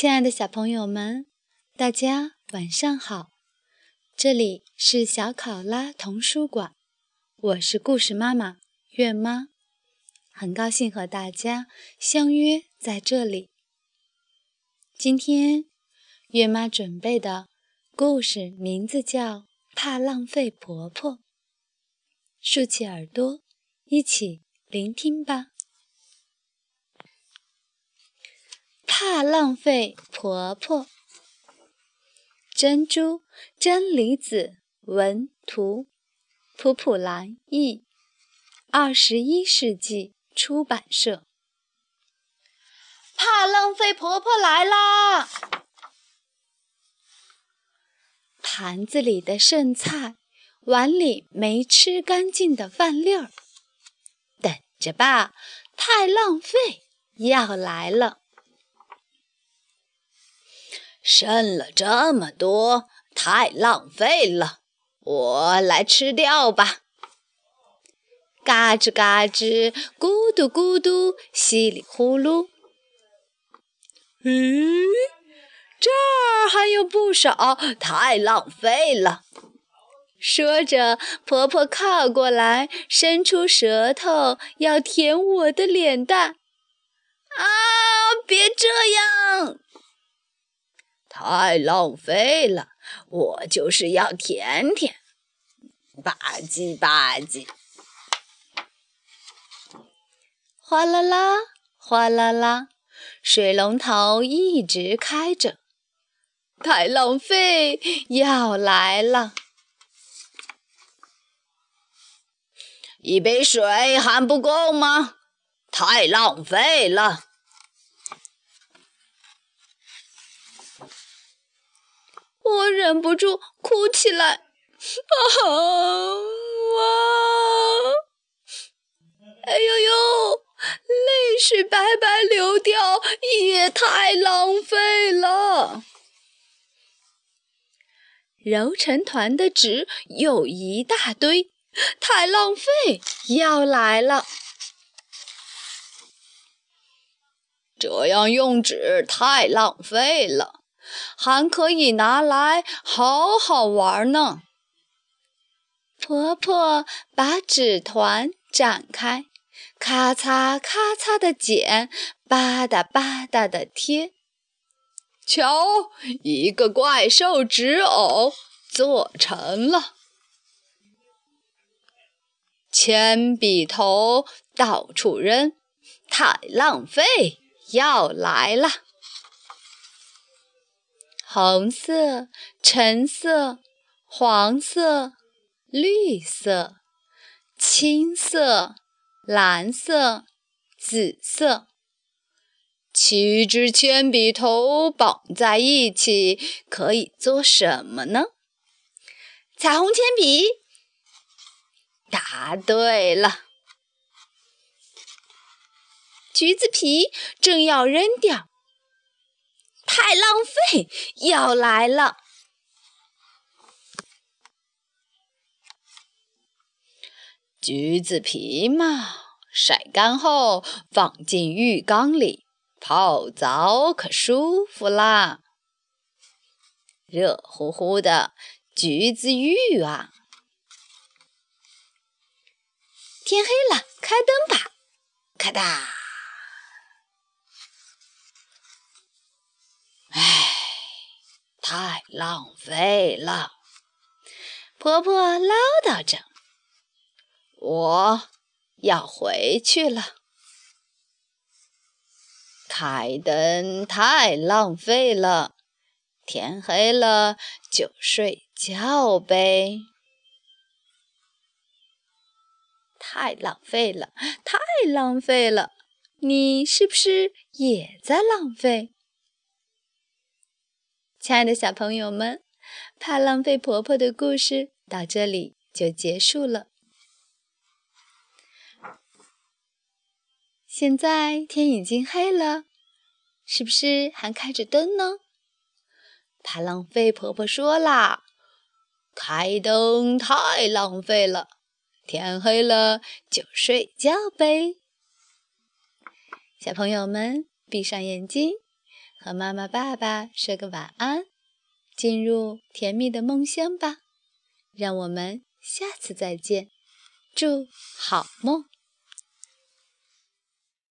亲爱的小朋友们，大家晚上好！这里是小考拉童书馆，我是故事妈妈月妈，很高兴和大家相约在这里。今天月妈准备的故事名字叫《怕浪费婆婆》，竖起耳朵，一起聆听吧。浪费婆婆，珍珠真理子文图，普普兰译，二十一世纪出版社。怕浪费婆婆来啦！盘子里的剩菜，碗里没吃干净的饭粒儿，等着吧，太浪费要来了。剩了这么多，太浪费了，我来吃掉吧。嘎吱嘎吱，咕嘟咕嘟，稀里呼噜。咦，这儿还有不少，太浪费了。说着，婆婆靠过来，伸出舌头要舔我的脸蛋。啊，别这样！太浪费了，我就是要舔舔，吧唧吧唧，哗啦啦，哗啦啦，水龙头一直开着，太浪费要来了，一杯水还不够吗？太浪费了。我忍不住哭起来，啊哇！哎呦呦，泪水白白流掉，也太浪费了。揉成团的纸有一大堆，太浪费要来了。这样用纸太浪费了。还可以拿来好好玩呢。婆婆把纸团展开，咔嚓咔嚓的剪，吧嗒吧嗒的贴。瞧，一个怪兽纸偶做成了。铅笔头到处扔，太浪费，要来了。红色、橙色、黄色、绿色、青色、蓝色、紫色，七支铅笔头绑在一起，可以做什么呢？彩虹铅笔。答对了。橘子皮正要扔掉。太浪费，要来了！橘子皮嘛，晒干后放进浴缸里泡澡，可舒服啦！热乎乎的橘子浴啊！天黑了，开灯吧！咔哒。太浪费了，婆婆唠叨着：“我要回去了。开灯太浪费了，天黑了就睡觉呗。太浪费了，太浪费了，你是不是也在浪费？”亲爱的小朋友们，怕浪费婆婆的故事到这里就结束了。现在天已经黑了，是不是还开着灯呢？怕浪费婆婆说啦：“开灯太浪费了，天黑了就睡觉呗。”小朋友们，闭上眼睛。和妈妈、爸爸说个晚安，进入甜蜜的梦乡吧。让我们下次再见，祝好梦。